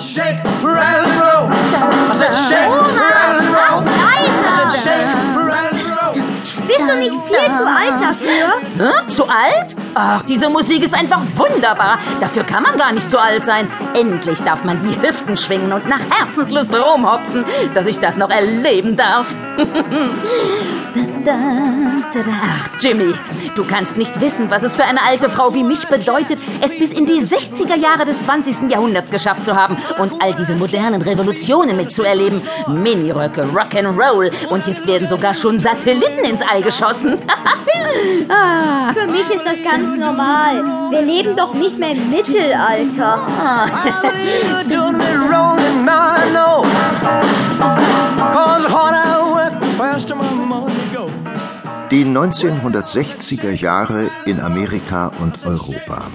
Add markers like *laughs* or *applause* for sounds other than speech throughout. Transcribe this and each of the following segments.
Shake, rattle, roll. I said shake, rattle, roll. I said shake, rattle, roll. Bist du nicht viel zu alt dafür? Hä? Zu alt? Ach, diese Musik ist einfach wunderbar. Dafür kann man gar nicht zu alt sein. Endlich darf man die Hüften schwingen und nach Herzenslust rumhopsen, dass ich das noch erleben darf. *laughs* Ach, Jimmy, du kannst nicht wissen, was es für eine alte Frau wie mich bedeutet, es bis in die 60er Jahre des 20. Jahrhunderts geschafft zu haben und all diese modernen Revolutionen mitzuerleben. Miniröcke, Rock'n'Roll und jetzt werden sogar schon Satelliten ins All geschossen. *laughs* ah. Für mich ist das ganz normal. Wir leben doch nicht mehr im Mittelalter. Ah. Die 1960er Jahre in Amerika und Europa.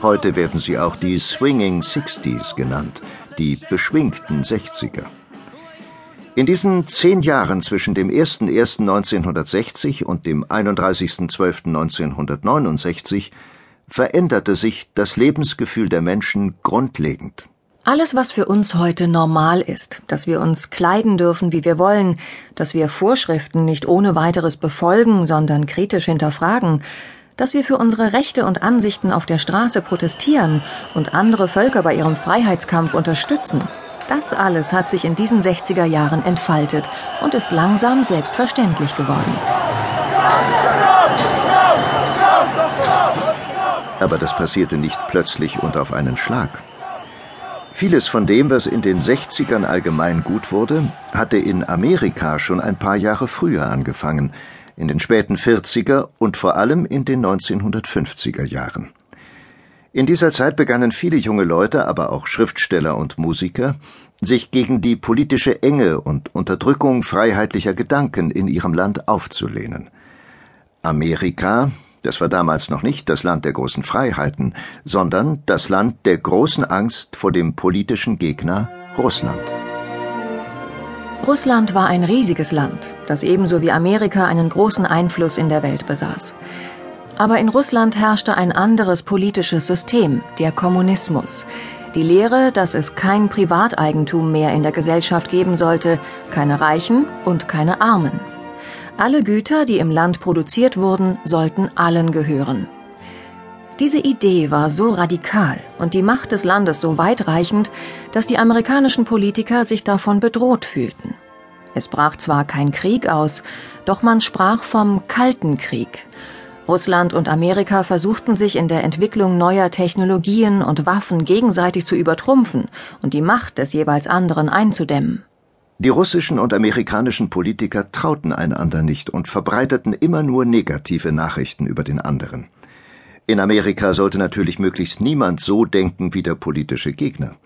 Heute werden sie auch die Swinging Sixties genannt, die beschwingten 60er. In diesen zehn Jahren zwischen dem 01.01.1960 und dem 31.12.1969 veränderte sich das Lebensgefühl der Menschen grundlegend. Alles, was für uns heute normal ist, dass wir uns kleiden dürfen, wie wir wollen, dass wir Vorschriften nicht ohne weiteres befolgen, sondern kritisch hinterfragen, dass wir für unsere Rechte und Ansichten auf der Straße protestieren und andere Völker bei ihrem Freiheitskampf unterstützen, das alles hat sich in diesen 60er Jahren entfaltet und ist langsam selbstverständlich geworden. Aber das passierte nicht plötzlich und auf einen Schlag. Vieles von dem, was in den 60ern allgemein gut wurde, hatte in Amerika schon ein paar Jahre früher angefangen, in den späten 40er und vor allem in den 1950er Jahren. In dieser Zeit begannen viele junge Leute, aber auch Schriftsteller und Musiker, sich gegen die politische Enge und Unterdrückung freiheitlicher Gedanken in ihrem Land aufzulehnen. Amerika, das war damals noch nicht das Land der großen Freiheiten, sondern das Land der großen Angst vor dem politischen Gegner Russland. Russland war ein riesiges Land, das ebenso wie Amerika einen großen Einfluss in der Welt besaß. Aber in Russland herrschte ein anderes politisches System, der Kommunismus. Die Lehre, dass es kein Privateigentum mehr in der Gesellschaft geben sollte, keine Reichen und keine Armen. Alle Güter, die im Land produziert wurden, sollten allen gehören. Diese Idee war so radikal und die Macht des Landes so weitreichend, dass die amerikanischen Politiker sich davon bedroht fühlten. Es brach zwar kein Krieg aus, doch man sprach vom Kalten Krieg. Russland und Amerika versuchten sich in der Entwicklung neuer Technologien und Waffen gegenseitig zu übertrumpfen und die Macht des jeweils anderen einzudämmen. Die russischen und amerikanischen Politiker trauten einander nicht und verbreiteten immer nur negative Nachrichten über den anderen. In Amerika sollte natürlich möglichst niemand so denken wie der politische Gegner.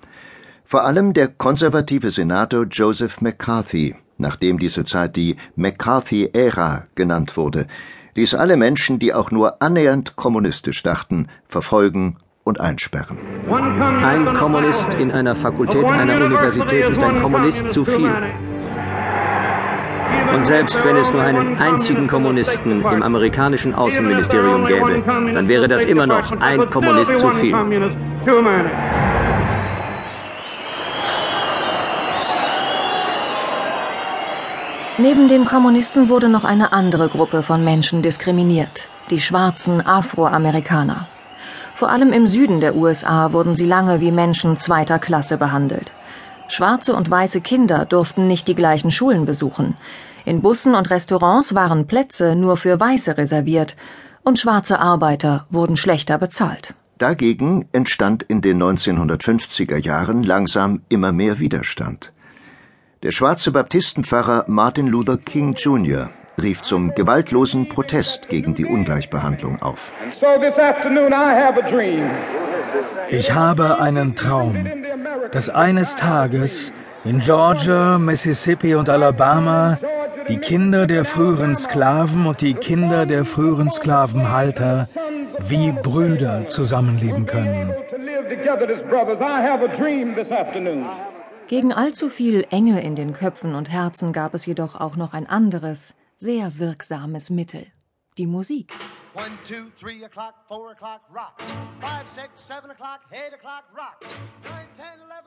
Vor allem der konservative Senator Joseph McCarthy, nachdem diese Zeit die McCarthy-Ära genannt wurde, ließ alle Menschen, die auch nur annähernd kommunistisch dachten, verfolgen und einsperren. Ein Kommunist in einer Fakultät einer Universität ist ein Kommunist zu viel. Und selbst wenn es nur einen einzigen Kommunisten im amerikanischen Außenministerium gäbe, dann wäre das immer noch ein Kommunist zu viel. Neben den Kommunisten wurde noch eine andere Gruppe von Menschen diskriminiert, die schwarzen Afroamerikaner. Vor allem im Süden der USA wurden sie lange wie Menschen zweiter Klasse behandelt. Schwarze und weiße Kinder durften nicht die gleichen Schulen besuchen. In Bussen und Restaurants waren Plätze nur für Weiße reserviert und schwarze Arbeiter wurden schlechter bezahlt. Dagegen entstand in den 1950er Jahren langsam immer mehr Widerstand. Der schwarze Baptistenpfarrer Martin Luther King Jr rief zum gewaltlosen Protest gegen die Ungleichbehandlung auf. Ich habe einen Traum, dass eines Tages in Georgia, Mississippi und Alabama die Kinder der früheren Sklaven und die Kinder der früheren Sklavenhalter wie Brüder zusammenleben können. Gegen allzu viel Enge in den Köpfen und Herzen gab es jedoch auch noch ein anderes, sehr wirksames Mittel, die Musik. One, two, three o'clock, four o'clock, rock. Five, six, seven o'clock, eight o'clock, rock. Nine, ten, eleven.